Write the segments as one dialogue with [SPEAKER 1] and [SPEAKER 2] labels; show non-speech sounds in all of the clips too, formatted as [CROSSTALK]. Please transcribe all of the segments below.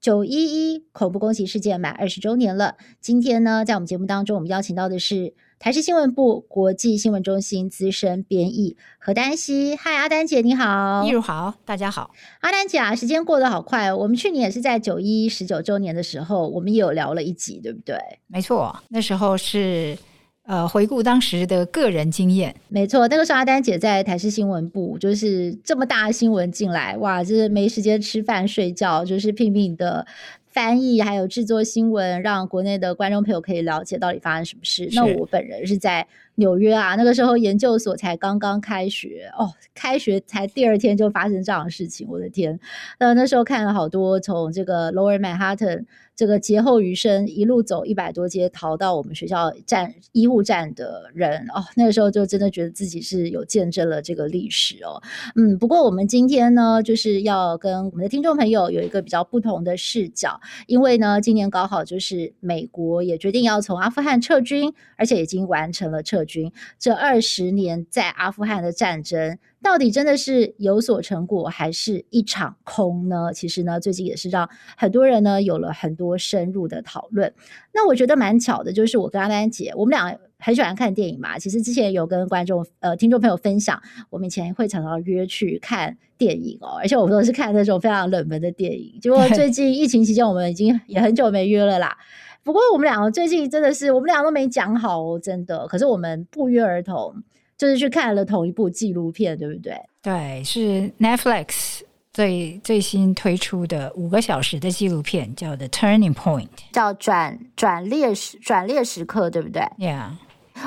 [SPEAKER 1] 九一一恐怖攻击事件满二十周年了。今天呢，在我们节目当中，我们邀请到的是台视新闻部国际新闻中心资深编译何丹西。嗨，阿丹姐，你好。
[SPEAKER 2] 一如好，大家好。
[SPEAKER 1] 阿丹姐啊，时间过得好快哦。我们去年也是在九一一十九周年的时候，我们也有聊了一集，对不对？
[SPEAKER 2] 没错，那时候是。呃，回顾当时的个人经验，
[SPEAKER 1] 没错，那个时候阿丹姐在台视新闻部，就是这么大的新闻进来，哇，就是没时间吃饭睡觉，就是拼命的翻译，还有制作新闻，让国内的观众朋友可以了解到底发生什么事。那我本人是在纽约啊，那个时候研究所才刚刚开学哦，开学才第二天就发生这样的事情，我的天！那那时候看了好多从这个 Lower Manhattan。这个劫后余生一路走一百多街逃到我们学校站医护站的人哦，那个时候就真的觉得自己是有见证了这个历史哦。嗯，不过我们今天呢，就是要跟我们的听众朋友有一个比较不同的视角，因为呢，今年刚好就是美国也决定要从阿富汗撤军，而且已经完成了撤军。这二十年在阿富汗的战争。到底真的是有所成果，还是一场空呢？其实呢，最近也是让很多人呢有了很多深入的讨论。那我觉得蛮巧的，就是我跟阿丹姐，我们俩很喜欢看电影嘛。其实之前有跟观众呃听众朋友分享，我们以前会常常约去看电影哦，而且我们都是看那种非常冷门的电影。结果最近疫情期间，我们已经也很久没约了啦。不过我们两个最近真的是，我们俩都没讲好哦，真的。可是我们不约而同。就是去看了同一部纪录片，对不对？
[SPEAKER 2] 对，是 Netflix 最最新推出的五个小时的纪录片，叫 The Turning Point，
[SPEAKER 1] 叫转转列时转列时刻，对不对
[SPEAKER 2] ？Yeah，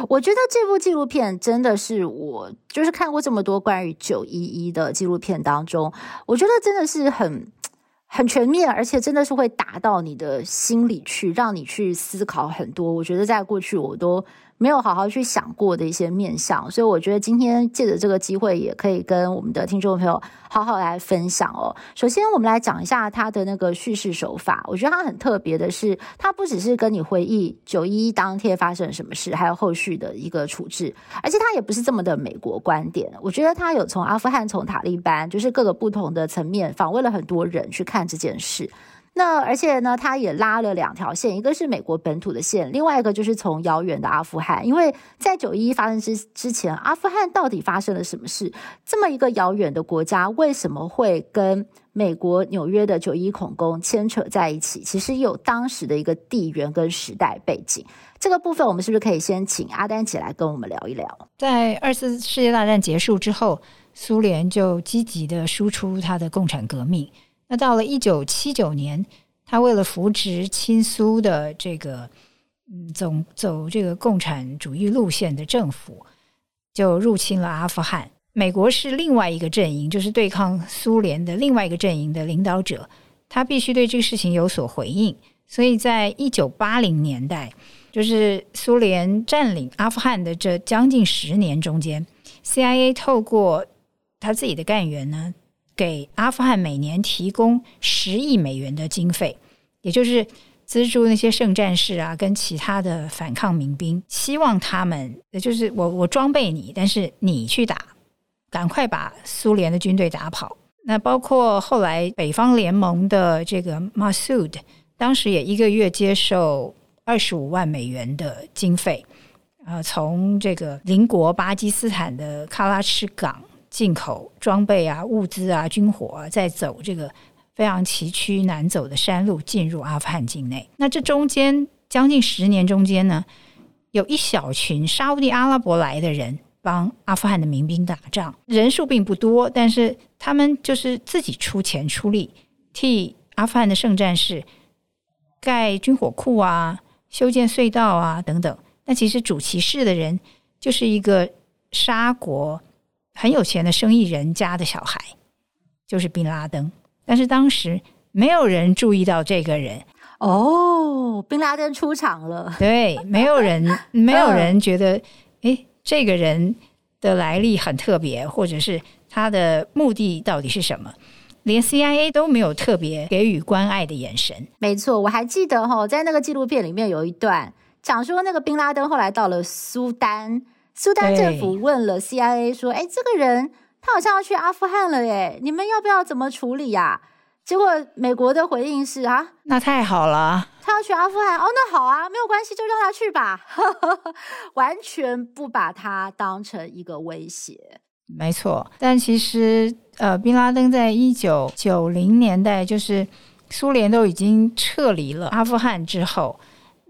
[SPEAKER 1] 我觉得这部纪录片真的是我就是看过这么多关于九一一的纪录片当中，我觉得真的是很很全面，而且真的是会打到你的心里去，让你去思考很多。我觉得在过去我都。没有好好去想过的一些面向，所以我觉得今天借着这个机会，也可以跟我们的听众朋友好好来分享哦。首先，我们来讲一下他的那个叙事手法。我觉得他很特别的是，他不只是跟你回忆九一一当天发生什么事，还有后续的一个处置，而且他也不是这么的美国观点。我觉得他有从阿富汗、从塔利班，就是各个不同的层面访问了很多人去看这件事。那而且呢，他也拉了两条线，一个是美国本土的线，另外一个就是从遥远的阿富汗。因为在九一一发生之之前，阿富汗到底发生了什么事？这么一个遥远的国家，为什么会跟美国纽约的九一一恐攻牵扯在一起？其实有当时的一个地缘跟时代背景。这个部分，我们是不是可以先请阿丹姐来跟我们聊一聊？
[SPEAKER 2] 在二次世界大战结束之后，苏联就积极的输出它的共产革命。那到了一九七九年，他为了扶植亲苏的这个嗯走走这个共产主义路线的政府，就入侵了阿富汗。美国是另外一个阵营，就是对抗苏联的另外一个阵营的领导者，他必须对这个事情有所回应。所以在一九八零年代，就是苏联占领阿富汗的这将近十年中间，CIA 透过他自己的干员呢。给阿富汗每年提供十亿美元的经费，也就是资助那些圣战士啊，跟其他的反抗民兵，希望他们，也就是我我装备你，但是你去打，赶快把苏联的军队打跑。那包括后来北方联盟的这个 Massoud，当时也一个月接受二十五万美元的经费，啊，从这个邻国巴基斯坦的喀拉赤港。进口装备啊、物资啊、军火啊，在走这个非常崎岖难走的山路进入阿富汗境内。那这中间将近十年中间呢，有一小群沙乌地阿拉伯来的人帮阿富汗的民兵打仗，人数并不多，但是他们就是自己出钱出力，替阿富汗的圣战士盖军火库啊、修建隧道啊等等。那其实主其事的人就是一个沙国。很有钱的生意人家的小孩，就是宾拉登。但是当时没有人注意到这个人。
[SPEAKER 1] 哦，宾拉登出场了。
[SPEAKER 2] 对，没有人，[LAUGHS] 没有人觉得，哎，这个人的来历很特别，或者是他的目的到底是什么？连 CIA 都没有特别给予关爱的眼神。
[SPEAKER 1] 没错，我还记得哈，在那个纪录片里面有一段讲说，那个宾拉登后来到了苏丹，苏丹政府问了 CIA 说：“哎，这个人他好像要去阿富汗了耶，你们要不要怎么处理呀？”结果美国的回应是啊，
[SPEAKER 2] 那太好了，
[SPEAKER 1] 他要去阿富汗哦，那好啊，没有关系，就让他去吧，[LAUGHS] 完全不把他当成一个威胁。
[SPEAKER 2] 没错，但其实呃，宾拉登在一九九零年代，就是苏联都已经撤离了阿富汗之后，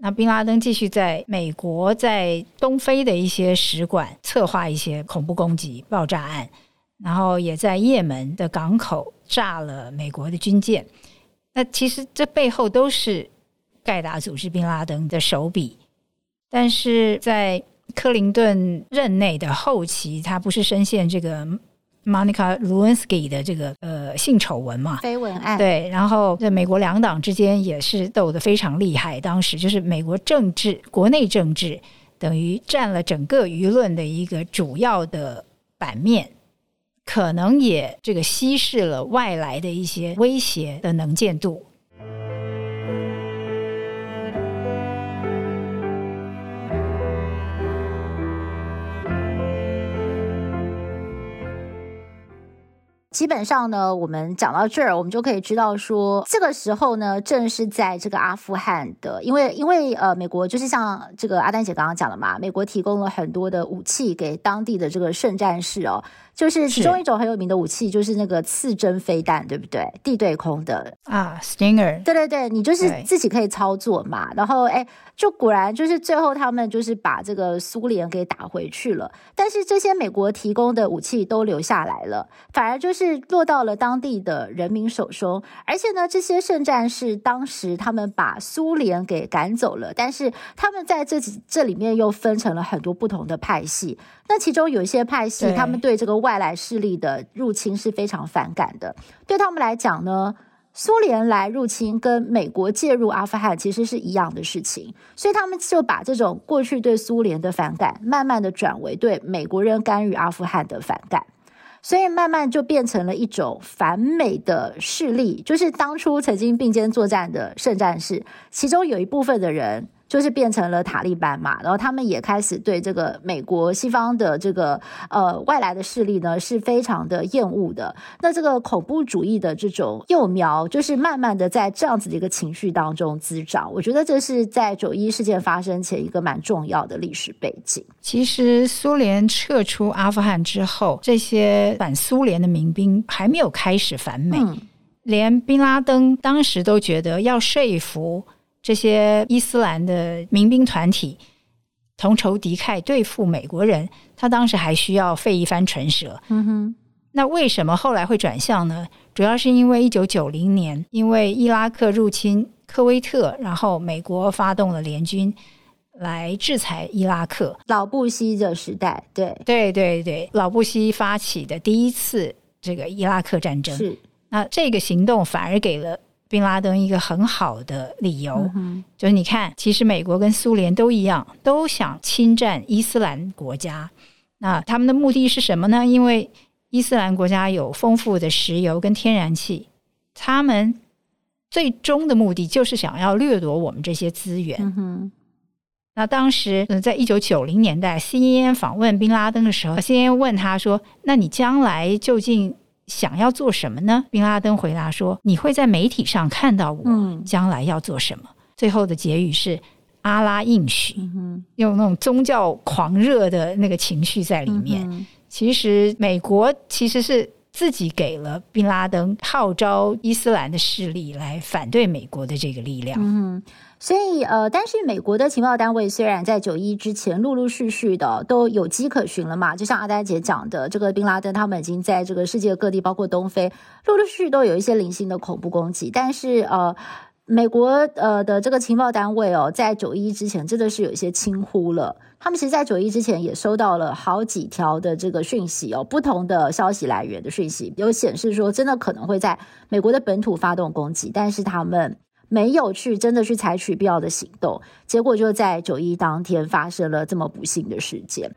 [SPEAKER 2] 那宾拉登继续在美国在东非的一些使馆策划一些恐怖攻击、爆炸案。然后也在也门的港口炸了美国的军舰，那其实这背后都是盖达组织宾拉登的手笔。但是在克林顿任内的后期，他不是深陷这个 Monica Lewinsky 的这个呃性丑闻嘛？
[SPEAKER 1] 绯闻案。
[SPEAKER 2] 对，然后在美国两党之间也是斗得非常厉害。当时就是美国政治国内政治等于占了整个舆论的一个主要的版面。可能也这个稀释了外来的一些威胁的能见度。
[SPEAKER 1] 基本上呢，我们讲到这儿，我们就可以知道说，这个时候呢，正是在这个阿富汗的，因为因为呃，美国就是像这个阿丹姐刚刚讲的嘛，美国提供了很多的武器给当地的这个圣战士哦。就是其中一种很有名的武器，就是那个刺针飞弹，对不对？地对空的
[SPEAKER 2] 啊，Stinger。
[SPEAKER 1] 对对对，你就是自己可以操作嘛。然后，哎，就果然就是最后他们就是把这个苏联给打回去了。但是这些美国提供的武器都留下来了，反而就是落到了当地的人民手中。而且呢，这些圣战是当时他们把苏联给赶走了，但是他们在这这里面又分成了很多不同的派系。那其中有一些派系，他们对这个外来势力的入侵是非常反感的。对他们来讲呢，苏联来入侵跟美国介入阿富汗其实是一样的事情，所以他们就把这种过去对苏联的反感，慢慢的转为对美国人干预阿富汗的反感，所以慢慢就变成了一种反美的势力，就是当初曾经并肩作战的圣战士，其中有一部分的人。就是变成了塔利班嘛，然后他们也开始对这个美国西方的这个呃外来的势力呢是非常的厌恶的。那这个恐怖主义的这种幼苗，就是慢慢的在这样子的一个情绪当中滋长。我觉得这是在九一事件发生前一个蛮重要的历史背景。
[SPEAKER 2] 其实苏联撤出阿富汗之后，这些反苏联的民兵还没有开始反美，嗯、连宾拉登当时都觉得要说服。这些伊斯兰的民兵团体同仇敌忾对付美国人，他当时还需要费一番唇舌。嗯哼，那为什么后来会转向呢？主要是因为一九九零年，因为伊拉克入侵科威特，然后美国发动了联军来制裁伊拉克。
[SPEAKER 1] 老布希的时代，对
[SPEAKER 2] 对对对，老布希发起的第一次这个伊拉克战争。是，那这个行动反而给了。宾拉登一个很好的理由，嗯、就是你看，其实美国跟苏联都一样，都想侵占伊斯兰国家。那他们的目的是什么呢？因为伊斯兰国家有丰富的石油跟天然气，他们最终的目的就是想要掠夺我们这些资源。嗯、那当时，在一九九零年代，CNN 访问宾拉登的时候，CNN 问他说：“那你将来究竟？”想要做什么呢？宾拉登回答说：“你会在媒体上看到我将来要做什么。嗯”最后的结语是阿拉应许，嗯、用那种宗教狂热的那个情绪在里面。嗯、其实美国其实是自己给了宾拉登号召伊斯兰的势力来反对美国的这个力量。
[SPEAKER 1] 嗯所以，呃，但是美国的情报单位虽然在九一之前陆陆续续的都有迹可循了嘛，就像阿呆姐讲的，这个宾拉登他们已经在这个世界各地，包括东非，陆陆续续都有一些零星的恐怖攻击，但是，呃。美国呃的这个情报单位哦，在九一之前真的是有一些轻忽了。他们其实，在九一之前也收到了好几条的这个讯息哦，不同的消息来源的讯息，有显示说真的可能会在美国的本土发动攻击，但是他们没有去真的去采取必要的行动，结果就在九一一当天发生了这么不幸的事件。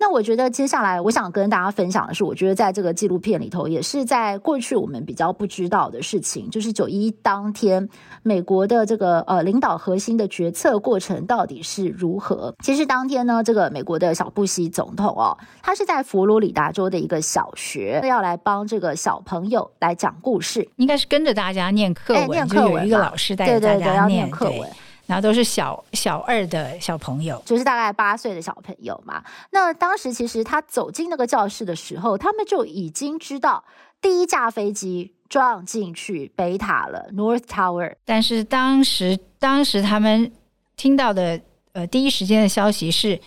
[SPEAKER 1] 那我觉得接下来我想跟大家分享的是，我觉得在这个纪录片里头，也是在过去我们比较不知道的事情，就是九一当天美国的这个呃领导核心的决策过程到底是如何。其实当天呢，这个美国的小布希总统哦，他是在佛罗里达州的一个小学要来帮这个小朋友来讲故事，
[SPEAKER 2] 应该是跟着大家念课文，哎、念课文，有一个老师带着大家念课文。然后都是小小二的小朋友，
[SPEAKER 1] 就是大概八岁的小朋友嘛。那当时其实他走进那个教室的时候，他们就已经知道第一架飞机撞进去北塔了，North Tower。
[SPEAKER 2] 但是当时当时他们听到的呃第一时间的消息是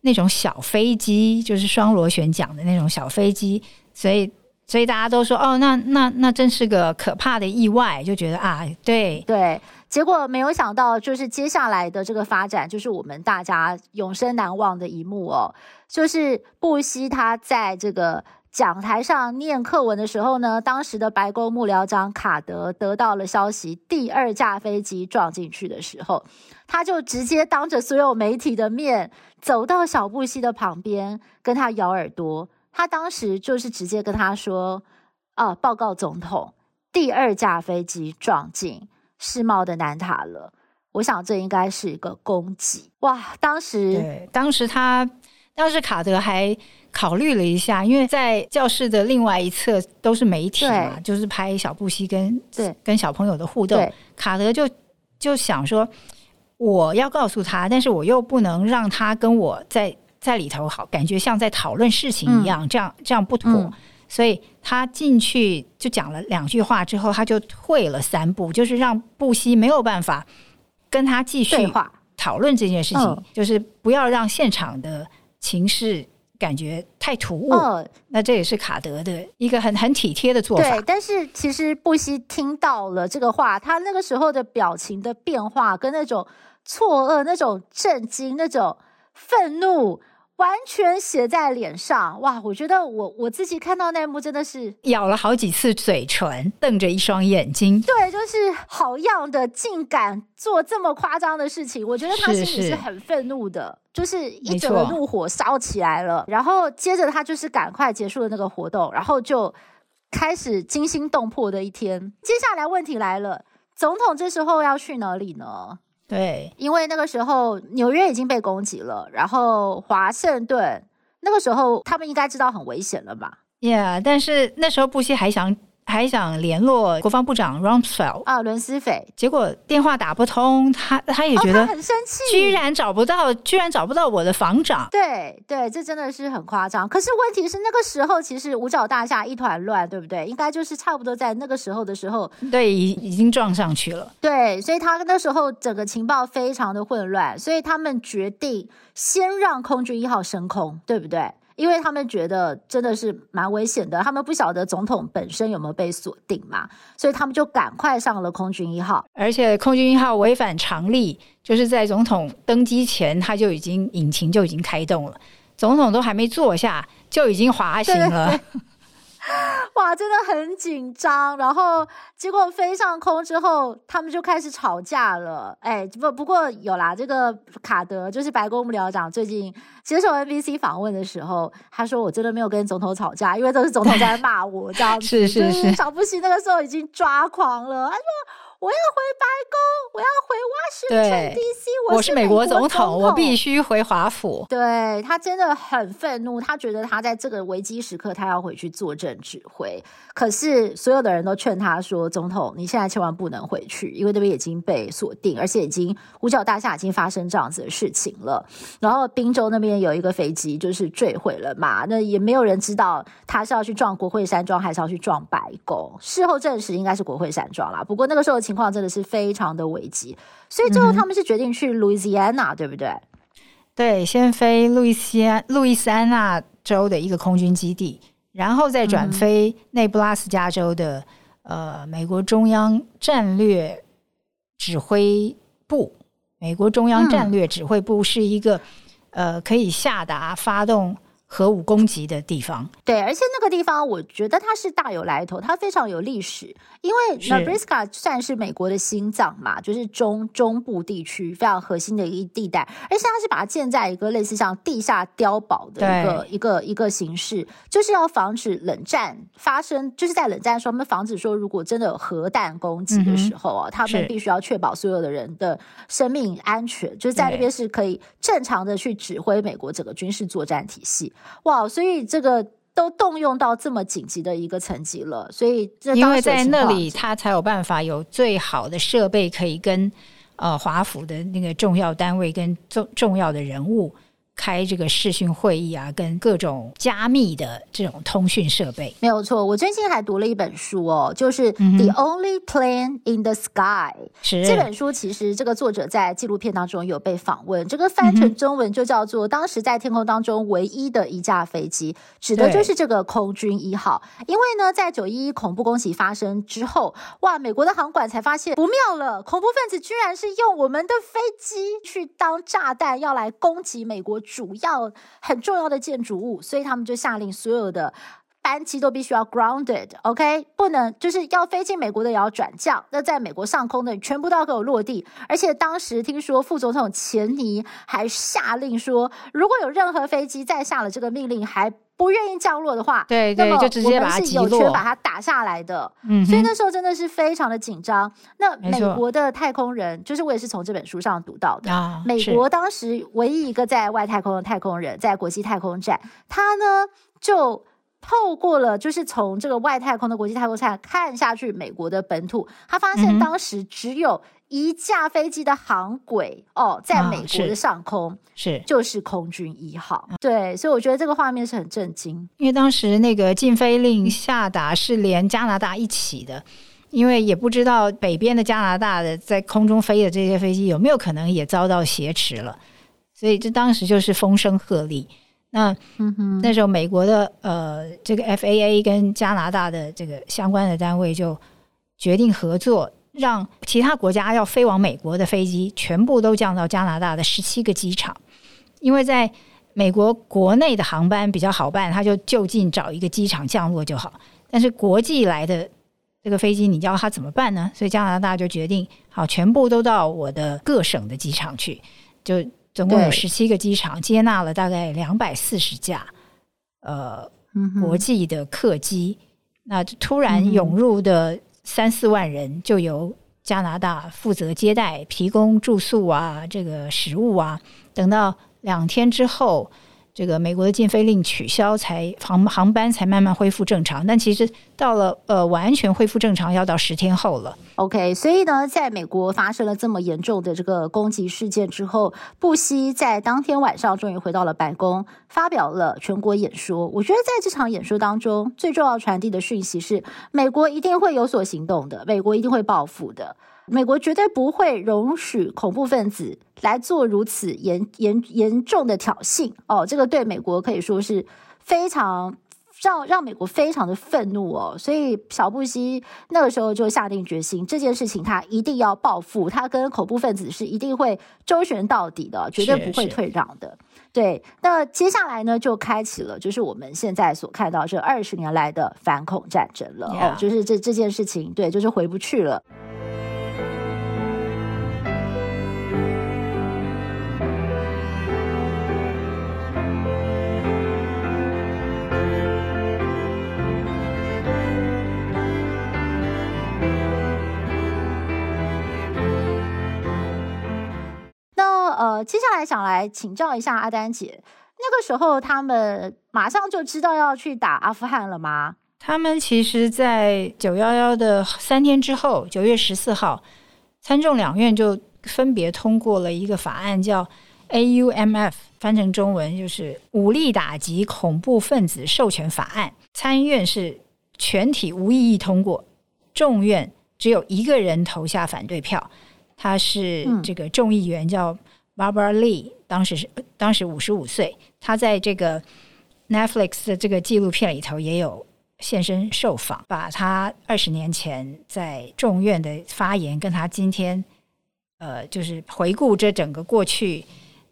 [SPEAKER 2] 那种小飞机，就是双螺旋桨的那种小飞机，所以所以大家都说哦，那那那真是个可怕的意外，就觉得啊，对
[SPEAKER 1] 对。结果没有想到，就是接下来的这个发展，就是我们大家永生难忘的一幕哦。就是布希他在这个讲台上念课文的时候呢，当时的白宫幕僚长卡德得到了消息，第二架飞机撞进去的时候，他就直接当着所有媒体的面走到小布希的旁边，跟他咬耳朵。他当时就是直接跟他说：“啊，报告总统，第二架飞机撞进。”世贸的南塔了，我想这应该是一个攻击哇！当时，
[SPEAKER 2] 对，当时他，当时卡德还考虑了一下，因为在教室的另外一侧都是媒体嘛，就是拍小布希跟对跟小朋友的互动。卡德就就想说，我要告诉他，但是我又不能让他跟我在在里头好，感觉像在讨论事情一样，嗯、这样这样不妥。嗯所以他进去就讲了两句话之后，他就退了三步，就是让布希没有办法跟他继续讨论这件事情，嗯、就是不要让现场的情势感觉太突兀。嗯、那这也是卡德的一个很很体贴的做法。
[SPEAKER 1] 对，但是其实布希听到了这个话，他那个时候的表情的变化，跟那种错愕、那种震惊、那种愤怒。完全写在脸上，哇！我觉得我我自己看到那一幕真的是
[SPEAKER 2] 咬了好几次嘴唇，瞪着一双眼睛。
[SPEAKER 1] 对，就是好样的，竟敢做这么夸张的事情。我觉得他心里是很愤怒的，是是就是一整个怒火烧起来了。然后接着他就是赶快结束了那个活动，然后就开始惊心动魄的一天。接下来问题来了，总统这时候要去哪里呢？
[SPEAKER 2] 对，
[SPEAKER 1] 因为那个时候纽约已经被攻击了，然后华盛顿那个时候他们应该知道很危险了吧
[SPEAKER 2] ？Yeah，但是那时候布希还想。还想联络国防部长 Rumsfeld
[SPEAKER 1] 啊，伦斯斐，
[SPEAKER 2] 结果电话打不通，他他也觉得、哦、
[SPEAKER 1] 很生气，
[SPEAKER 2] 居然找不到，居然找不到我的防长。
[SPEAKER 1] 对对，这真的是很夸张。可是问题是，那个时候其实五角大厦一团乱，对不对？应该就是差不多在那个时候的时候，
[SPEAKER 2] 对，已已经撞上去了。
[SPEAKER 1] 对，所以他那时候整个情报非常的混乱，所以他们决定先让空军一号升空，对不对？因为他们觉得真的是蛮危险的，他们不晓得总统本身有没有被锁定嘛，所以他们就赶快上了空军一号。
[SPEAKER 2] 而且空军一号违反常例，就是在总统登机前，他就已经引擎就已经开动了，总统都还没坐下，就已经滑行了。对对对 [LAUGHS]
[SPEAKER 1] 哇，真的很紧张。然后结果飞上空之后，他们就开始吵架了。哎，不不过有啦，这个卡德就是白宫幕僚长，最近接受 NBC 访问的时候，他说：“我真的没有跟总统吵架，因为都是总统在骂我这样子。”
[SPEAKER 2] 是是是，
[SPEAKER 1] 小布希那个时候已经抓狂了，他说。我要回白宫，我要回 Washington DC，
[SPEAKER 2] 我是美国总统，我必须回华府。
[SPEAKER 1] 对，他真的很愤怒，他觉得他在这个危机时刻，他要回去坐镇指挥。可是所有的人都劝他说：“总统，你现在千万不能回去，因为那边已经被锁定，而且已经五角大厦已经发生这样子的事情了。然后宾州那边有一个飞机就是坠毁了嘛，那也没有人知道他是要去撞国会山庄，还是要去撞白宫。事后证实应该是国会山庄啦。不过那个时候。情况真的是非常的危急，所以最后他们是决定去路易斯安那，对不对？
[SPEAKER 2] 对，先飞路易斯安路易斯安那州的一个空军基地，然后再转飞内布拉斯加州的、嗯、呃美国中央战略指挥部。美国中央战略指挥部是一个、嗯、呃可以下达发动。核武攻击的地方，
[SPEAKER 1] 对，而且那个地方我觉得它是大有来头，它非常有历史，因为 Nebraska 算是美国的心脏嘛，就是中中部地区非常核心的一个地带，而且它是把它建在一个类似像地下碉堡的一个一个一个形式，就是要防止冷战发生，就是在冷战的时候，他们防止说如果真的有核弹攻击的时候啊，嗯、他们必须要确保所有的人的生命安全，就是在那边是可以正常的去指挥美国整个军事作战体系。哇，所以这个都动用到这么紧急的一个层级了，所以这
[SPEAKER 2] 因为在那里，他才有办法有最好的设备，可以跟呃华府的那个重要单位跟重重要的人物。开这个视讯会议啊，跟各种加密的这种通讯设备，
[SPEAKER 1] 没有错。我最近还读了一本书哦，就是《The Only Plane in the Sky》。是这本书，其实这个作者在纪录片当中有被访问，这个翻成中文就叫做“当时在天空当中唯一的一架飞机”，指的就是这个空军一号。因为呢，在九一一恐怖攻击发生之后，哇，美国的航管才发现不妙了，恐怖分子居然是用我们的飞机去当炸弹，要来攻击美国。主要很重要的建筑物，所以他们就下令所有的班机都必须要 grounded，OK，不能就是要飞进美国的也要转降。那在美国上空的全部都要给我落地。而且当时听说副总统钱尼还下令说，如果有任何飞机再下了这个命令还不愿意降落的话，
[SPEAKER 2] 对对，就直接把它击落，我们是有权
[SPEAKER 1] 把它打下来的。嗯，所以那时候真的是非常的紧张。那美国的太空人，就是我也是从这本书上读到的。啊，美国当时唯一一个在外太空的太空人，在国际太空站，他呢就透过了，就是从这个外太空的国际太空站看下去美国的本土，他发现当时只有。一架飞机的航轨哦，在美国的上空、啊、是，就是空军一号，对，所以我觉得这个画面是很震惊，
[SPEAKER 2] 因为当时那个禁飞令下达是连加拿大一起的，因为也不知道北边的加拿大的在空中飞的这些飞机有没有可能也遭到挟持了，所以这当时就是风声鹤唳。那嗯，那时候美国的呃这个 FAA 跟加拿大的这个相关的单位就决定合作。让其他国家要飞往美国的飞机全部都降到加拿大的十七个机场，因为在美国国内的航班比较好办，他就就近找一个机场降落就好。但是国际来的这个飞机，你叫他怎么办呢？所以加拿大就决定，好，全部都到我的各省的机场去，就总共有十七个机场，接纳了大概两百四十架呃国际的客机。那突然涌入的。三四万人就由加拿大负责接待，提供住宿啊，这个食物啊，等到两天之后，这个美国的禁飞令取消才，航航班才慢慢恢复正常。但其实到了呃完全恢复正常，要到十天后了。
[SPEAKER 1] OK，所以呢，在美国发生了这么严重的这个攻击事件之后，布希在当天晚上终于回到了白宫，发表了全国演说。我觉得在这场演说当中，最重要传递的讯息是，美国一定会有所行动的，美国一定会报复的。美国绝对不会容许恐怖分子来做如此严严严重的挑衅哦，这个对美国可以说是非常让让美国非常的愤怒哦，所以小布希那个时候就下定决心，这件事情他一定要报复，他跟恐怖分子是一定会周旋到底的，绝对不会退让的。对，那接下来呢，就开启了就是我们现在所看到这二十年来的反恐战争了.哦，就是这这件事情，对，就是回不去了。呃，接下来想来请教一下阿丹姐，那个时候他们马上就知道要去打阿富汗了吗？
[SPEAKER 2] 他们其实，在九幺幺的三天之后，九月十四号，参众两院就分别通过了一个法案，叫 AUMF，翻成中文就是武力打击恐怖分子授权法案。参院是全体无异议通过，众院只有一个人投下反对票，他是这个众议员叫。Barbara Lee，当时是当时五十五岁，她在这个 Netflix 的这个纪录片里头也有现身受访，把她二十年前在众院的发言，跟她今天呃，就是回顾这整个过去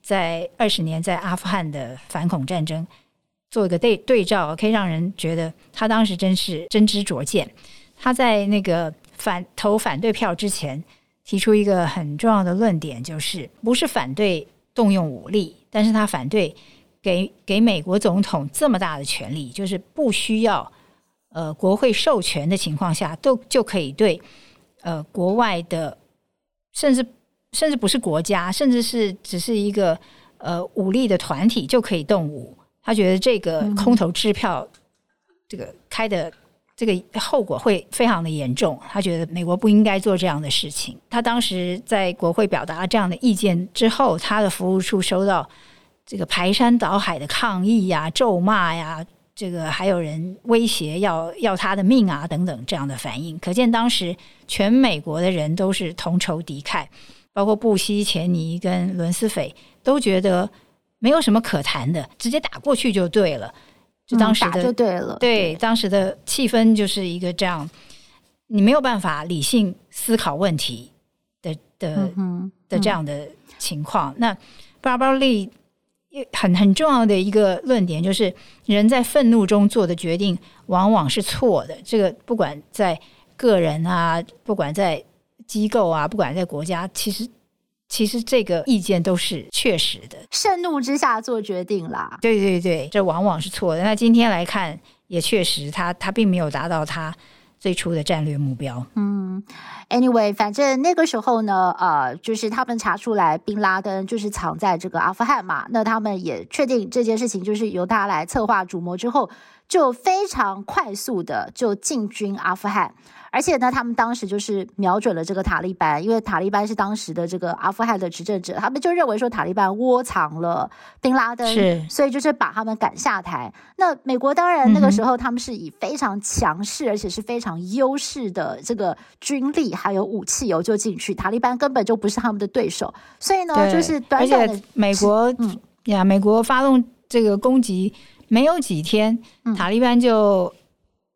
[SPEAKER 2] 在二十年在阿富汗的反恐战争做一个对对照，可以让人觉得他当时真是真知灼见。他在那个反投反对票之前。提出一个很重要的论点，就是不是反对动用武力，但是他反对给给美国总统这么大的权力，就是不需要呃国会授权的情况下，都就可以对呃国外的，甚至甚至不是国家，甚至是只是一个呃武力的团体就可以动武。他觉得这个空头支票，嗯、这个开的。这个后果会非常的严重，他觉得美国不应该做这样的事情。他当时在国会表达这样的意见之后，他的服务处收到这个排山倒海的抗议呀、咒骂呀，这个还有人威胁要要他的命啊等等这样的反应。可见当时全美国的人都是同仇敌忾，包括布希、钱尼跟伦斯斐都觉得没有什么可谈的，直接打过去就对了。就当时的、
[SPEAKER 1] 嗯、就对了，
[SPEAKER 2] 对，
[SPEAKER 1] 对
[SPEAKER 2] 当时的气氛就是一个这样，你没有办法理性思考问题的的、的这样的情况。那 Barbara Lee 很很重要的一个论点就是，人在愤怒中做的决定往往是错的。这个不管在个人啊，不管在机构啊，不管在国家，其实。其实这个意见都是确实的，
[SPEAKER 1] 盛怒之下做决定啦。
[SPEAKER 2] 对对对，这往往是错的。那今天来看，也确实他，他他并没有达到他最初的战略目标。
[SPEAKER 1] 嗯，anyway，反正那个时候呢，呃，就是他们查出来宾拉登就是藏在这个阿富汗嘛，那他们也确定这件事情就是由他来策划主谋之后，就非常快速的就进军阿富汗。而且呢，他们当时就是瞄准了这个塔利班，因为塔利班是当时的这个阿富汗的执政者，他们就认为说塔利班窝藏了丁拉登，
[SPEAKER 2] 是，
[SPEAKER 1] 所以就是把他们赶下台。那美国当然那个时候他们是以非常强势，而且是非常优势的这个军力还有武器游，就进去，塔利班根本就不是他们的对手，所以呢，就是短短的
[SPEAKER 2] 美国，嗯呀，美国发动这个攻击没有几天，塔利班就。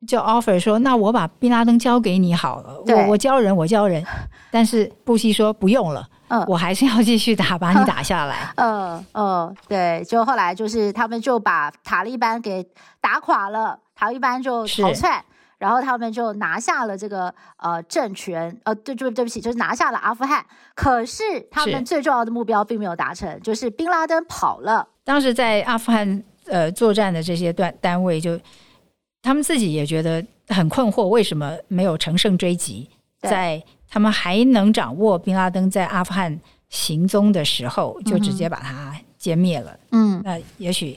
[SPEAKER 2] 就 offer 说，那我把宾拉登交给你好了，我我教人，我教人。但是布希说不用了，嗯，我还是要继续打，把你打下来。[LAUGHS]
[SPEAKER 1] 嗯嗯，对，就后来就是他们就把塔利班给打垮了，塔利班就逃窜，然后他们就拿下了这个呃政权，呃，对，对，对不起，就是拿下了阿富汗。可是他们最重要的目标并没有达成，就是宾拉登跑了。
[SPEAKER 2] 当时在阿富汗呃作战的这些段单位就。他们自己也觉得很困惑，为什么没有乘胜追击？在他们还能掌握宾拉登在阿富汗行踪的时候，就直接把他歼灭了。
[SPEAKER 1] 嗯，
[SPEAKER 2] 那也许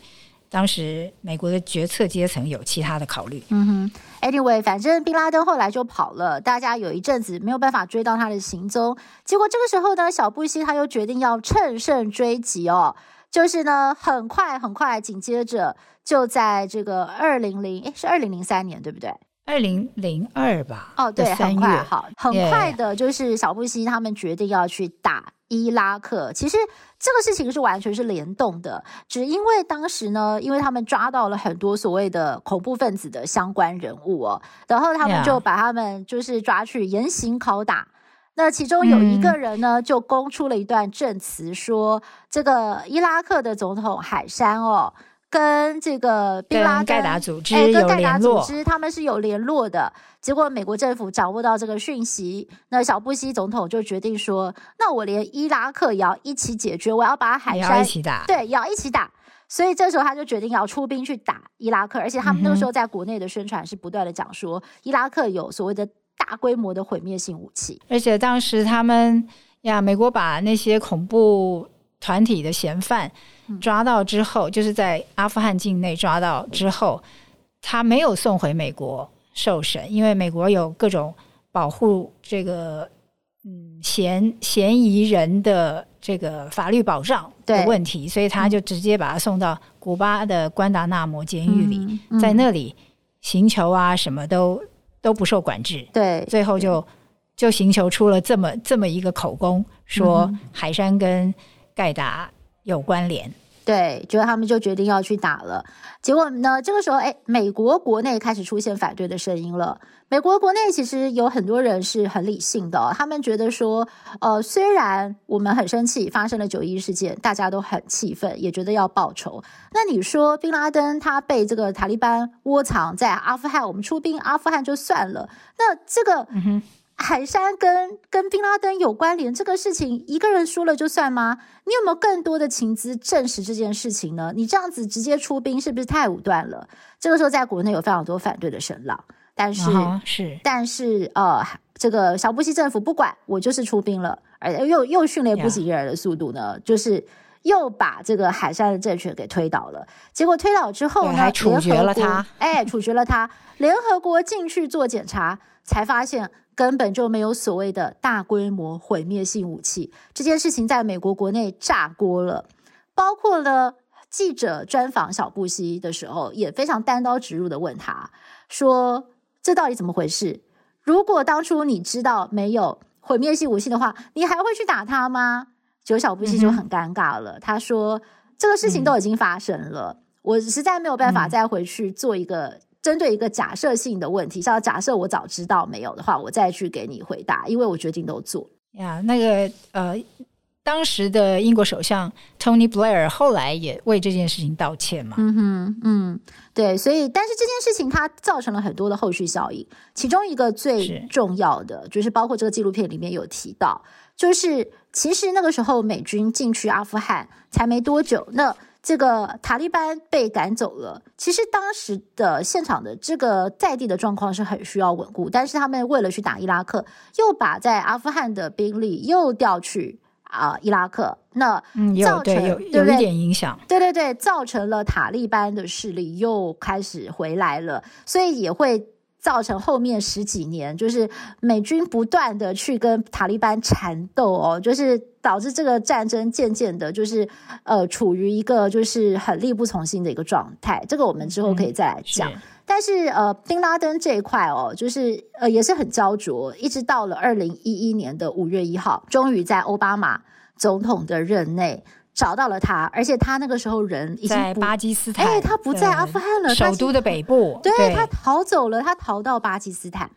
[SPEAKER 2] 当时美国的决策阶层有其他的考虑。
[SPEAKER 1] 嗯哼，Anyway，反正宾拉登后来就跑了，大家有一阵子没有办法追到他的行踪。结果这个时候呢，小布希他又决定要乘胜追击哦。就是呢，很快很快，紧接着就在这个二零零，诶，是二零零三年对不对？
[SPEAKER 2] 二零零二吧。
[SPEAKER 1] 哦，对，很快，好，很快的，就是小布希他们决定要去打伊拉克。其实这个事情是完全是联动的，只因为当时呢，因为他们抓到了很多所谓的恐怖分子的相关人物哦，然后他们就把他们就是抓去严刑拷打。那其中有一个人呢，就供出了一段证词，说这个伊拉克的总统海山哦，跟这个宾拉登、
[SPEAKER 2] 盖达组织有联络，跟盖达组织
[SPEAKER 1] 他们是有联络的。结果美国政府掌握到这个讯息，那小布希总统就决定说，那我连伊拉克也要一起解决，我要把海山
[SPEAKER 2] 一起打，
[SPEAKER 1] 对，要一起打。所以这时候他就决定要出兵去打伊拉克，而且他们那个时候在国内的宣传是不断的讲说，伊拉克有所谓的。大规模的毁灭性武器，
[SPEAKER 2] 而且当时他们呀，美国把那些恐怖团体的嫌犯抓到之后，嗯、就是在阿富汗境内抓到之后，他没有送回美国受审，因为美国有各种保护这个嗯嫌嫌疑人的这个法律保障的问题，所以他就直接把他送到古巴的关达纳摩监狱里，嗯嗯、在那里刑求啊什么都。都不受管制，
[SPEAKER 1] 对，
[SPEAKER 2] 最后就就寻求出了这么这么一个口供，说海山跟盖达有关联。
[SPEAKER 1] 对，结果他们就决定要去打了。结果呢，这个时候，哎，美国国内开始出现反对的声音了。美国国内其实有很多人是很理性的，他们觉得说，呃，虽然我们很生气，发生了九一事件，大家都很气愤，也觉得要报仇。那你说，宾拉登他被这个塔利班窝藏在阿富汗，我们出兵阿富汗就算了。那这个，嗯哼。海山跟跟宾拉登有关联这个事情，一个人说了就算吗？你有没有更多的情资证实这件事情呢？你这样子直接出兵是不是太武断了？这个时候在国内有非常多反对的声浪，但是、uh 是，但是呃，这个小布希政府不管，我就是出兵了，而又又迅雷不及掩耳的速度呢.就是又把这个海山的政权给推倒了。结果推倒之后呢，还处决了他，哎，处决了他。联合国进去做检查，才发现。根本就没有所谓的大规模毁灭性武器，这件事情在美国国内炸锅了。包括了记者专访小布希的时候，也非常单刀直入的问他说：“这到底怎么回事？如果当初你知道没有毁灭性武器的话，你还会去打他吗？”结果小布希就很尴尬了，他说：“这个事情都已经发生了，我实在没有办法再回去做一个。”针对一个假设性的问题，像假设我早知道没有的话，我再去给你回答，因为我决定都做
[SPEAKER 2] 呀。那个呃，当时的英国首相 Tony Blair 后来也为这件事情道歉嘛。
[SPEAKER 1] 嗯哼，嗯，对，所以但是这件事情它造成了很多的后续效应，其中一个最重要的就是包括这个纪录片里面有提到，就是其实那个时候美军进去阿富汗才没多久，那。这个塔利班被赶走了。其实当时的现场的这个在地的状况是很需要稳固，但是他们为了去打伊拉克，又把在阿富汗的兵力又调去啊、呃、伊拉克，那造成、嗯、有对对有一点影响，对对对，造成了塔利班的势力又开始回来了，所以也会。造成后面十几年，就是美军不断的去跟塔利班缠斗哦，就是导致这个战争渐渐的，就是呃，处于一个就是很力不从心的一个状态。这个我们之后可以再来讲。但是呃，宾拉登这一块哦，就是呃也是很焦灼，一直到了二零一一年的五月一号，终于在奥巴马总统的任内。找到了他，而且他那个时候人已经在
[SPEAKER 2] 巴基斯坦，
[SPEAKER 1] 哎，他不在阿富汗了，
[SPEAKER 2] 首都的北部，
[SPEAKER 1] 对，对他逃走了，他逃到巴基斯坦。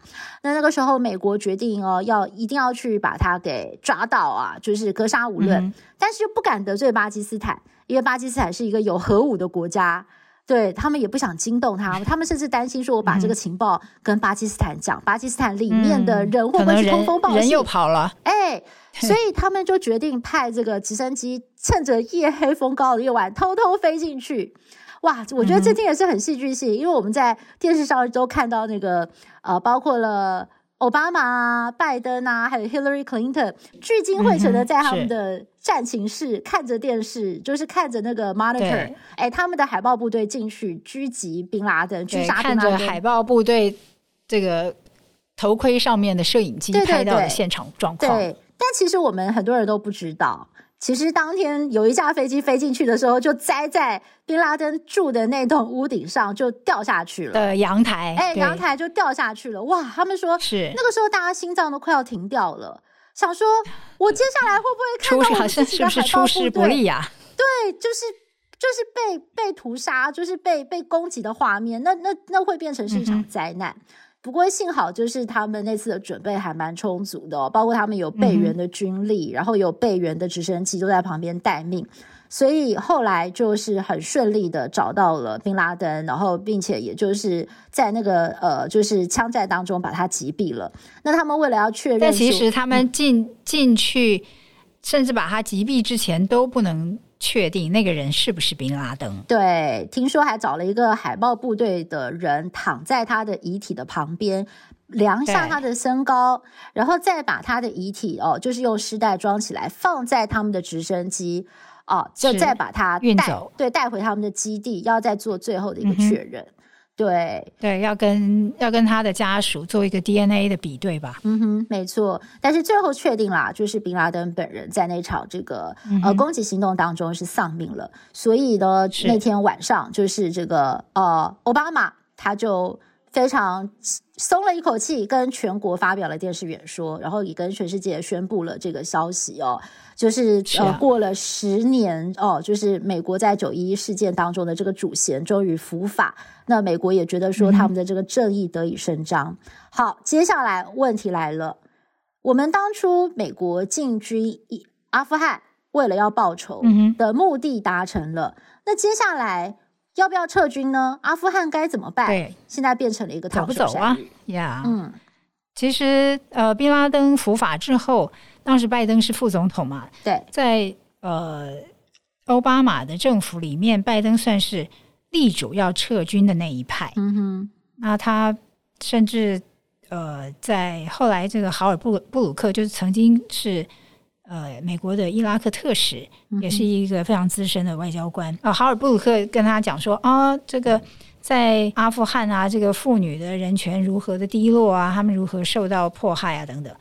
[SPEAKER 1] 那那个时候，美国决定哦，要一定要去把他给抓到啊，就是格杀勿论，嗯，但是又不敢得罪巴基斯坦，因为巴基斯坦是一个有核武的国家。对，他们也不想惊动他，他们甚至担心说，我把这个情报跟巴基斯坦讲，嗯、巴基斯坦里面的人会不会去通风报信？
[SPEAKER 2] 人又跑了，
[SPEAKER 1] 哎，所以他们就决定派这个直升机，趁着夜黑风高的夜晚偷偷飞进去。哇，我觉得这天也是很戏剧性，嗯，因为我们在电视上都看到那个呃，包括了。奥巴马啊，拜登啊，还有 Hillary Clinton 聚精会神的在他们的战情室、嗯、看着电视，就是看着那个 monitor，哎，他们的海豹部队进去狙击宾拉登，狙杀。
[SPEAKER 2] 看着海豹部队这个头盔上面的摄影机拍到的现场状况。
[SPEAKER 1] 对，对，对，但其实我们很多人都不知道。其实当天有一架飞机飞进去的时候，就栽在宾拉登住的那栋屋顶上，就掉下去了。
[SPEAKER 2] 的阳台，
[SPEAKER 1] 哎，阳台就掉下去了。哇，他们说是那个时候，大家心脏都快要停掉了，想说我接下来会不会看到我自己的海豹部队？
[SPEAKER 2] 是不是出师不利啊？
[SPEAKER 1] 对，就是就是被被屠杀，就是被被攻击的画面，那那那会变成是一场灾难。嗯不过幸好，就是他们那次的准备还蛮充足的哦，包括他们有备援的军力，嗯、然后有备援的直升机都在旁边待命，所以后来就是很顺利的找到了宾拉登，然后并且也就是在那个呃，就是枪战当中把他击毙了。那他们为了要确认，
[SPEAKER 2] 但其实他们进进去，甚至把他击毙之前都不能。确定那个人是不是宾拉登？
[SPEAKER 1] 对，听说还找了一个海豹部队的人躺在他的遗体的旁边，量下他的身高，然后再把他的遗体哦，就是用尸袋装起来，放在他们的直升机哦，就再把他带运走，对，带回他们的基地，要再做最后的一个确认。嗯对
[SPEAKER 2] 对，要跟要跟他的家属做一个 DNA 的比对吧？
[SPEAKER 1] 嗯哼，没错。但是最后确定啦，就是宾拉登本人在那场这个、嗯、呃攻击行动当中是丧命了。所以呢，那天晚上就是这个呃奥巴马他就非常松了一口气，跟全国发表了电视演说，然后也跟全世界宣布了这个消息哦，就是，呃过了十年哦，就是美国在九一一事件当中的这个主嫌终于伏法，那美国也觉得说他们的这个正义得以伸张。嗯、好，接下来问题来了，我们当初美国进军阿富汗，为了要报仇的目的达成了，嗯、那接下来。要不要撤军呢？阿富汗该怎么办？
[SPEAKER 2] 对，
[SPEAKER 1] 现在变成了一个
[SPEAKER 2] 逃不走啊呀！Yeah. 嗯，其实呃，宾拉登伏法之后，当时拜登是副总统嘛？
[SPEAKER 1] 对，
[SPEAKER 2] 在呃奥巴马的政府里面，拜登算是力主要撤军的那一派。嗯哼，那他甚至呃，在后来这个豪尔布布鲁克就是曾经是。呃，美国的伊拉克特使也是一个非常资深的外交官啊。哈、嗯呃、尔布鲁克跟他讲说啊，这个在阿富汗啊，这个妇女的人权如何的低落啊，他们如何受到迫害啊，等等。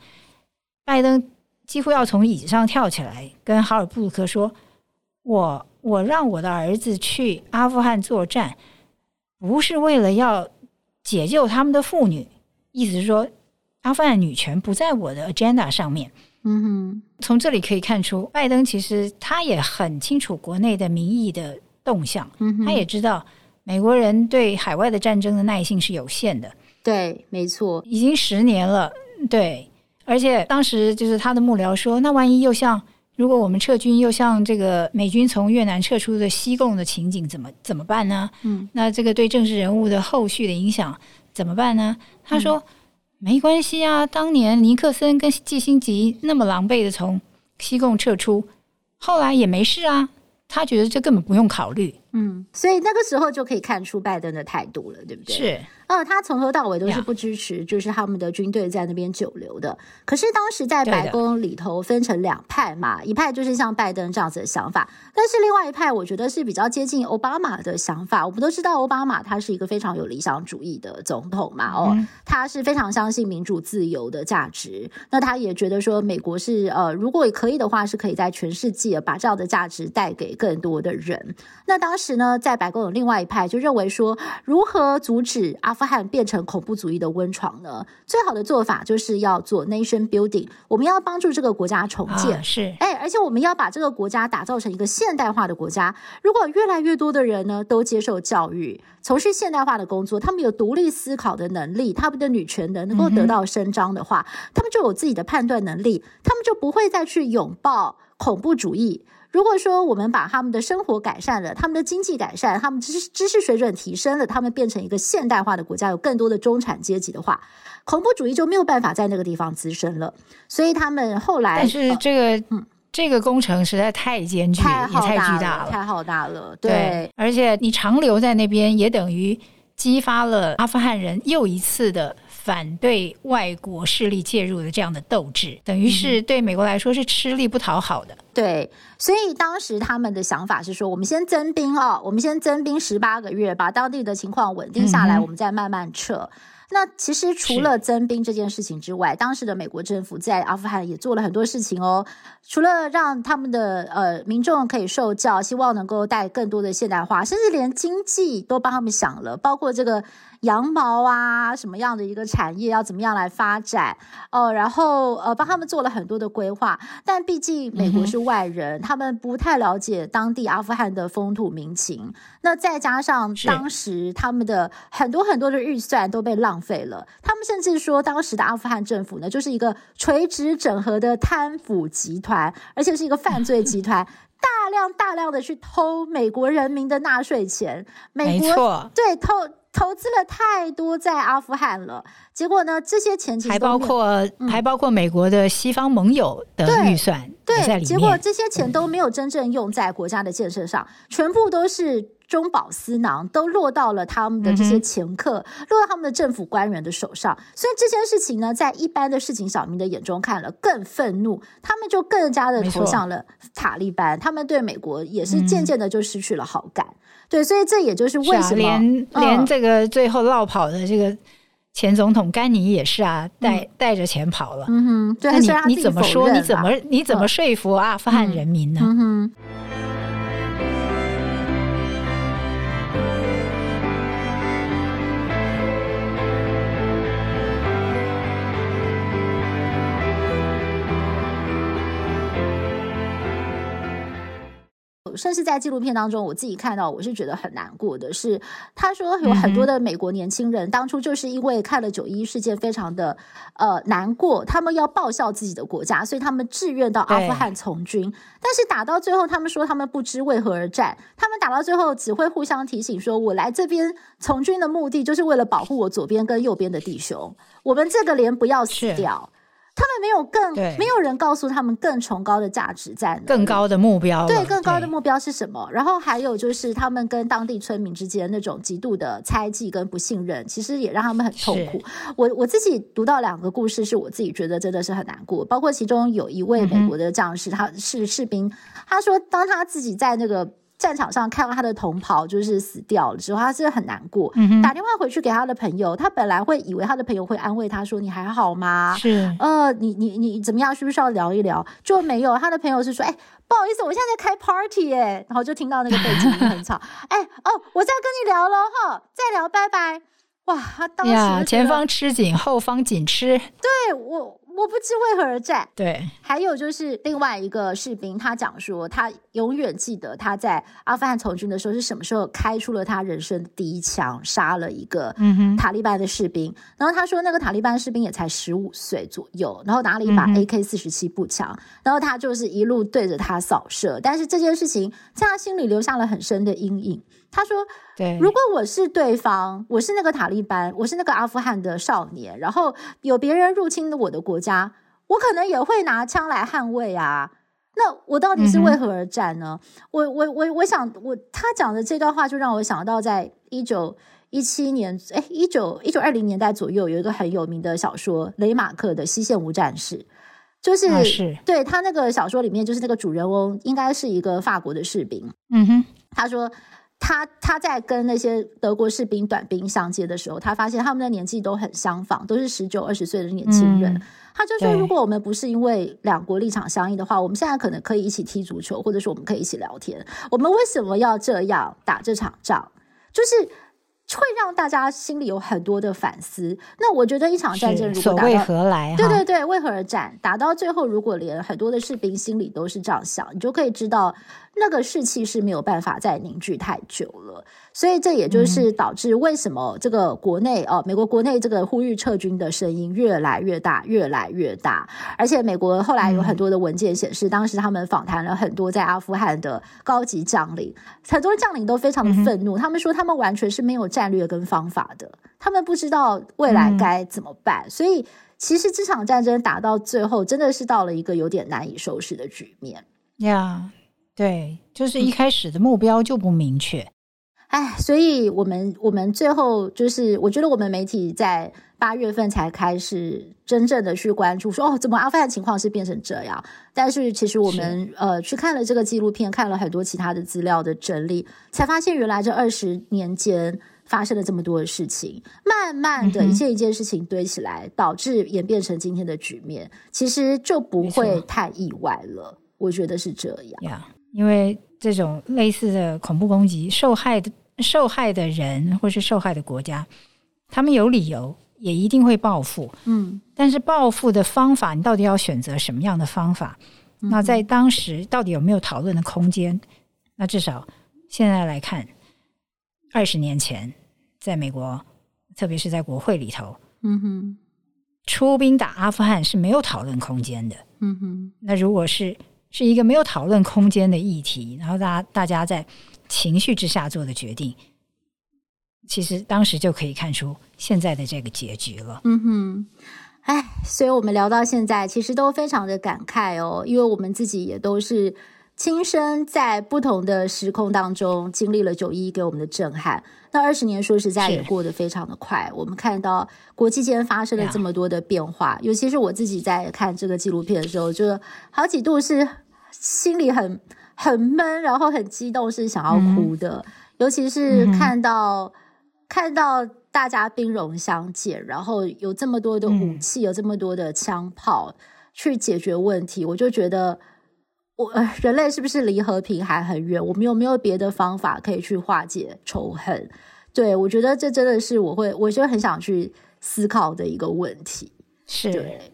[SPEAKER 2] 拜登几乎要从椅子上跳起来，跟哈尔布鲁克说：“我我让我的儿子去阿富汗作战，不是为了要解救他们的妇女，意思是说，阿富汗女权不在我的 agenda 上面。”嗯哼，从这里可以看出，拜登其实他也很清楚国内的民意的动向，嗯，他也知道美国人对海外的战争的耐性是有限的。
[SPEAKER 1] 对，没错，
[SPEAKER 2] 已经十年了，对，而且当时就是他的幕僚说，那万一又像如果我们撤军，又像这个美军从越南撤出的西贡的情景，怎么怎么办呢？嗯，那这个对政治人物的后续的影响怎么办呢？他说。嗯没关系啊，当年尼克森跟季辛吉那么狼狈的从西贡撤出，后来也没事啊。他觉得这根本不用考虑。
[SPEAKER 1] 嗯，所以那个时候就可以看出拜登的态度了，对不对？
[SPEAKER 2] 是。
[SPEAKER 1] 呃，他从头到尾都是不支持，就是他们的军队在那边久留的。可是当时在白宫里头分成两派嘛，一派就是像拜登这样子的想法，但是另外一派我觉得是比较接近奥巴马的想法。我们都知道奥巴马他是一个非常有理想主义的总统嘛，哦，他是非常相信民主自由的价值。那他也觉得说，美国是呃，如果可以的话，是可以在全世界把这样的价值带给更多的人。那当时呢，在白宫有另外一派就认为说，如何阻止阿富汗变成恐怖主义的温床呢？最好的做法就是要做 nation building，我们要帮助这个国家重建。
[SPEAKER 2] 啊、是，
[SPEAKER 1] 哎，而且我们要把这个国家打造成一个现代化的国家。如果越来越多的人呢都接受教育，从事现代化的工作，他们有独立思考的能力，他们的女权能能够得到伸张的话，嗯、他们就有自己的判断能力，他们就不会再去拥抱恐怖主义。如果说我们把他们的生活改善了，他们的经济改善，他们知识知识水准提升了，他们变成一个现代化的国家，有更多的中产阶级的话，恐怖主义就没有办法在那个地方滋生了。所以他们后来，
[SPEAKER 2] 但是这个、这个工程实在太艰巨，太也太巨大了，
[SPEAKER 1] 太浩大了。对，
[SPEAKER 2] 对，而且你长留在那边，也等于激发了阿富汗人又一次的。反对外国势力介入的这样的斗志，等于是对美国来说是吃力不讨好的。嗯。
[SPEAKER 1] 对，所以当时他们的想法是说，我们先增兵哦，我们先增兵十八个月，把当地的情况稳定下来，嗯、我们再慢慢撤。那其实除了增兵这件事情之外，当时的美国政府在阿富汗也做了很多事情哦。除了让他们的呃民众可以受教，希望能够带更多的现代化，甚至连经济都帮他们想了，包括这个。羊毛啊，什么样的一个产业要怎么样来发展哦？然后呃，帮他们做了很多的规划。但毕竟美国是外人，嗯、他们不太了解当地阿富汗的风土民情。那再加上当时他们的很多很多的预算都被浪费了。他们甚至说，当时的阿富汗政府呢，就是一个垂直整合的贪腐集团，而且是一个犯罪集团，[LAUGHS] 大量大量的去偷美国人民的纳税钱。美
[SPEAKER 2] 国，
[SPEAKER 1] 对，偷。投资了太多在阿富汗了，结果呢？这些钱其实
[SPEAKER 2] 还包括、嗯、还包括美国的西方盟友的预算
[SPEAKER 1] 对，对，结果这些钱都没有真正用在国家的建设上，全部都是中饱私囊，都落到了他们的这些掮客，嗯、落到他们的政府官员的手上。所以这件事情呢，在一般的事情小民的眼中看了更愤怒，他们就更加的投向了塔利班，他们对美国也是渐渐的就失去了好感。嗯对，所以这也就是为什么、啊、
[SPEAKER 2] 连连这个最后落跑的这个前总统甘尼也是啊，带、嗯、带着钱跑了。嗯哼，对，你你怎么说？你怎么你怎么说服阿富汗人民呢？嗯哼。
[SPEAKER 1] 甚至在纪录片当中，我自己看到，我是觉得很难过的。是，他说有很多的美国年轻人、嗯、当初就是因为看了九一事件，非常的呃难过，他们要报效自己的国家，所以他们志愿到阿富汗从军，但是打到最后，他们说他们不知为何而战，他们打到最后只会互相提醒说，我来这边从军的目的就是为了保护我左边跟右边的弟兄，我们这个连不要死掉。他们没有更，没有人告诉他们更崇高的价值在哪，
[SPEAKER 2] 更高的目标。
[SPEAKER 1] 对，更高的目标是什么？然后还有就是他们跟当地村民之间那种极度的猜忌跟不信任，其实也让他们很痛苦。我我自己读到两个故事，是我自己觉得真的是很难过。包括其中有一位美国的将士，嗯、他是士兵，他说当他自己在那个。战场上看到他的同袍就是死掉了之后，他是很难过。嗯、打电话回去给他的朋友，他本来会以为他的朋友会安慰他说：“你还好吗？是呃，你你你怎么样？需不需要聊一聊？”就没有。他的朋友是说：“哎，不好意思，我现在在开 party 哎。”然后就听到那个背景音很吵。[LAUGHS] 哎哦，我在跟你聊了哈，再聊，拜拜。哇，他当时
[SPEAKER 2] 前方吃紧，后方紧吃。
[SPEAKER 1] 对我。我不知为何而战。
[SPEAKER 2] 对，
[SPEAKER 1] 还有就是另外一个士兵，他讲说，他永远记得他在阿富汗从军的时候是什么时候开出了他人生第一枪，杀了一个塔利班的士兵。嗯、然后他说，那个塔利班士兵也才十五岁左右，然后拿了一把 AK 四十七步枪，嗯，然后他就是一路对着他扫射。但是这件事情在他心里留下了很深的阴影。他说：“对，如果我是对方，我是那个塔利班，我是那个阿富汗的少年，然后有别人入侵我的国家，我可能也会拿枪来捍卫啊。那我到底是为何而战呢？嗯、我我我我想，我他讲的这段话就让我想到，在一九一七年，哎，一九一九二零年代左右，有一个很有名的小说《雷马克的西线无战事》，就是、啊、是对他那个小说里面，就是那个主人翁应该是一个法国的士兵。嗯哼，他说。”他他在跟那些德国士兵短兵相接的时候，他发现他们的年纪都很相仿，都是十九二十岁的年轻人。嗯、他就说，如果我们不是因为两国立场相异的话，我们现在可能可以一起踢足球，或者说我们可以一起聊天。我们为什么要这样打这场仗？就是。会让大家心里有很多的反思。那我觉得一场战争如果打到，
[SPEAKER 2] 为何来？
[SPEAKER 1] 对对对，为何而战？打到最后，如果连很多的士兵心里都是这样想，你就可以知道那个士气是没有办法再凝聚太久了。所以这也就是导致为什么这个国内哦，美国国内这个呼吁撤军的声音越来越大，越来越大。而且美国后来有很多的文件显示，当时他们访谈了很多在阿富汗的高级将领，很多将领都非常的愤怒，他们说他们完全是没有战略跟方法的，他们不知道未来该怎么办。所以其实这场战争打到最后，真的是到了一个有点难以收拾的局面。
[SPEAKER 2] 呀，对，就是一开始的目标就不明确。
[SPEAKER 1] 哎，所以我们我们最后就是，我觉得我们媒体在八月份才开始真正的去关注说，说哦，怎么阿富汗情况是变成这样？但是其实我们呃去看了这个纪录片，看了很多其他的资料的整理，才发现原来这二十年间发生了这么多的事情，慢慢的一件一件事情堆起来，嗯、导致演变成今天的局面，其实就不会太意外了。我觉得是这样
[SPEAKER 2] ，yeah, 因为这种类似的恐怖攻击，受害的。受害的人或是受害的国家，他们有理由，也一定会报复。嗯，但是报复的方法，你到底要选择什么样的方法？嗯、那在当时到底有没有讨论的空间？那至少现在来看，二十年前在美国，特别是在国会里头，嗯哼，出兵打阿富汗是没有讨论空间的。嗯哼，那如果是是一个没有讨论空间的议题，然后大家大家在。情绪之下做的决定，其实当时就可以看出现在的这个结局了。
[SPEAKER 1] 嗯哼，哎，所以我们聊到现在，其实都非常的感慨哦，因为我们自己也都是亲身在不同的时空当中经历了九一一给我们的震撼。那二十年说实在也过得非常的快，我们看到国际间发生了这么多的变化，尤其是我自己在看这个纪录片的时候，就好几度是心里很。很闷，然后很激动，是想要哭的。嗯、尤其是看到、嗯、看到大家兵戎相见，然后有这么多的武器，嗯、有这么多的枪炮去解决问题，我就觉得我 [LAUGHS] 人类是不是离和平还很远？我们有没有别的方法可以去化解仇恨？对，我觉得这真的是我会，我就很想去思考的一个问题。是，对，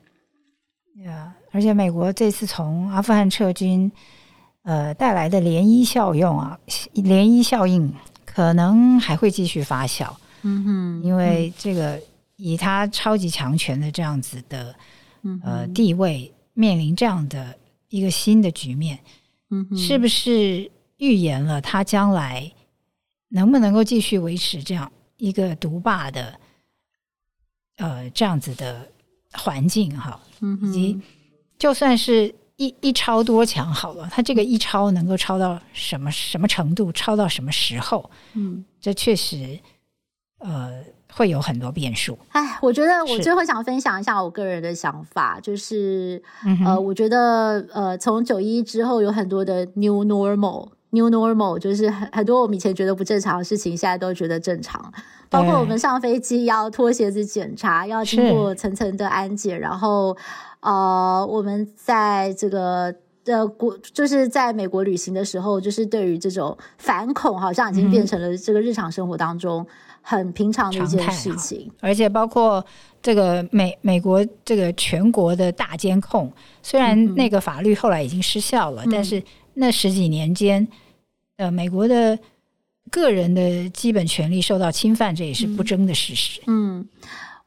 [SPEAKER 2] 呀，而且美国这次从阿富汗撤军。呃带来的涟漪效用啊，涟漪效应可能还会继续发酵。
[SPEAKER 1] 嗯哼，
[SPEAKER 2] 因为这个以他超级强权的这样子的呃地位，面临这样的一个新的局面，
[SPEAKER 1] 嗯哼，
[SPEAKER 2] 是不是预言了他将来能不能够继续维持这样一个独霸的呃这样子的环境哈？
[SPEAKER 1] 嗯哼，
[SPEAKER 2] 以及就算是一一超多强好了，他这个一超能够超到什么什么程度，超到什么时候？
[SPEAKER 1] 嗯，
[SPEAKER 2] 这确实。呃，会有很多变数。
[SPEAKER 1] 哎，我觉得我最后想分享一下我个人的想法，是就是、
[SPEAKER 2] 嗯、
[SPEAKER 1] 呃，我觉得呃，从九一之后有很多的 new normal，new normal 就是很很多我们以前觉得不正常的事情，现在都觉得正常。包括我们上飞机要脱鞋子检查，要经过层层的安检，然后呃，我们在这个的国就是在美国旅行的时候，就是对于这种反恐，好像已经变成了这个日常生活当中。嗯很平常的一件事情，
[SPEAKER 2] 而且包括这个美美国这个全国的大监控，虽然那个法律后来已经失效了，嗯、但是那十几年间，呃，美国的个人的基本权利受到侵犯，这也是不争的事实。
[SPEAKER 1] 嗯，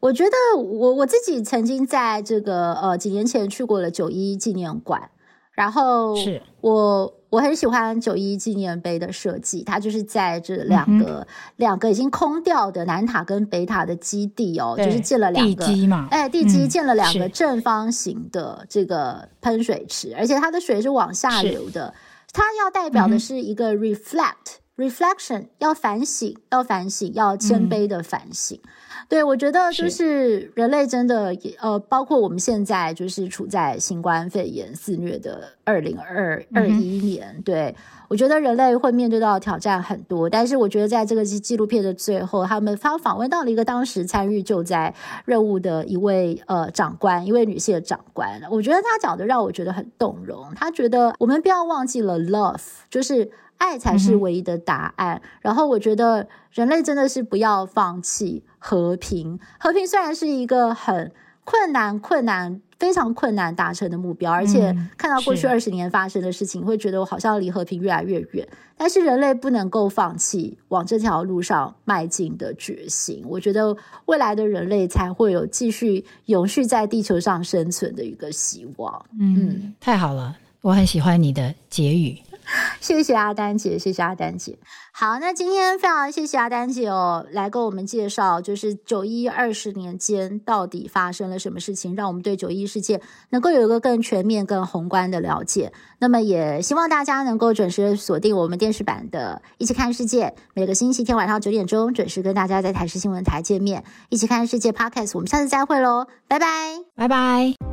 [SPEAKER 1] 我觉得我我自己曾经在这个呃几年前去过了九一纪念馆，然后是我。我很喜欢九一纪念碑的设计，它就是在这两个、嗯、两个已经空掉的南塔跟北塔的基地哦，就是建了两个
[SPEAKER 2] 地基嘛，
[SPEAKER 1] 哎，地基建了两个正方形的这个喷水池，嗯、而且它的水是往下流的，它要代表的是一个 reflect、嗯、reflection，要反省，要反省，要谦卑的反省。嗯对，我觉得就是人类真的，呃，包括我们现在就是处在新冠肺炎肆虐的二零二二一年，对，我觉得人类会面对到挑战很多。但是我觉得在这个纪录片的最后，他们他访问到了一个当时参与救灾任务的一位呃长官，一位女性的长官，我觉得她讲的让我觉得很动容。她觉得我们不要忘记了 love，就是。爱才是唯一的答案。嗯、然后我觉得人类真的是不要放弃和平。和平虽然是一个很困难、困难、非常困难达成的目标，而且看到过去二十年发生的事情，会觉得我好像离和平越来越远。但是人类不能够放弃往这条路上迈进的决心。我觉得未来的人类才会有继续永续在地球上生存的一个希望。
[SPEAKER 2] 嗯，嗯，太好了，我很喜欢你的结语。[LAUGHS]
[SPEAKER 1] 谢谢阿丹姐，谢谢阿丹姐。好，那今天非常谢谢阿丹姐哦，来跟我们介绍，就是九一二十年间到底发生了什么事情，让我们对九一事件能够有一个更全面、更宏观的了解。那么也希望大家能够准时锁定我们电视版的《一起看世界》，每个星期天晚上九点钟准时跟大家在台视新闻台见面，《一起看世界》Podcast，我们下次再会喽，拜拜，
[SPEAKER 2] 拜拜。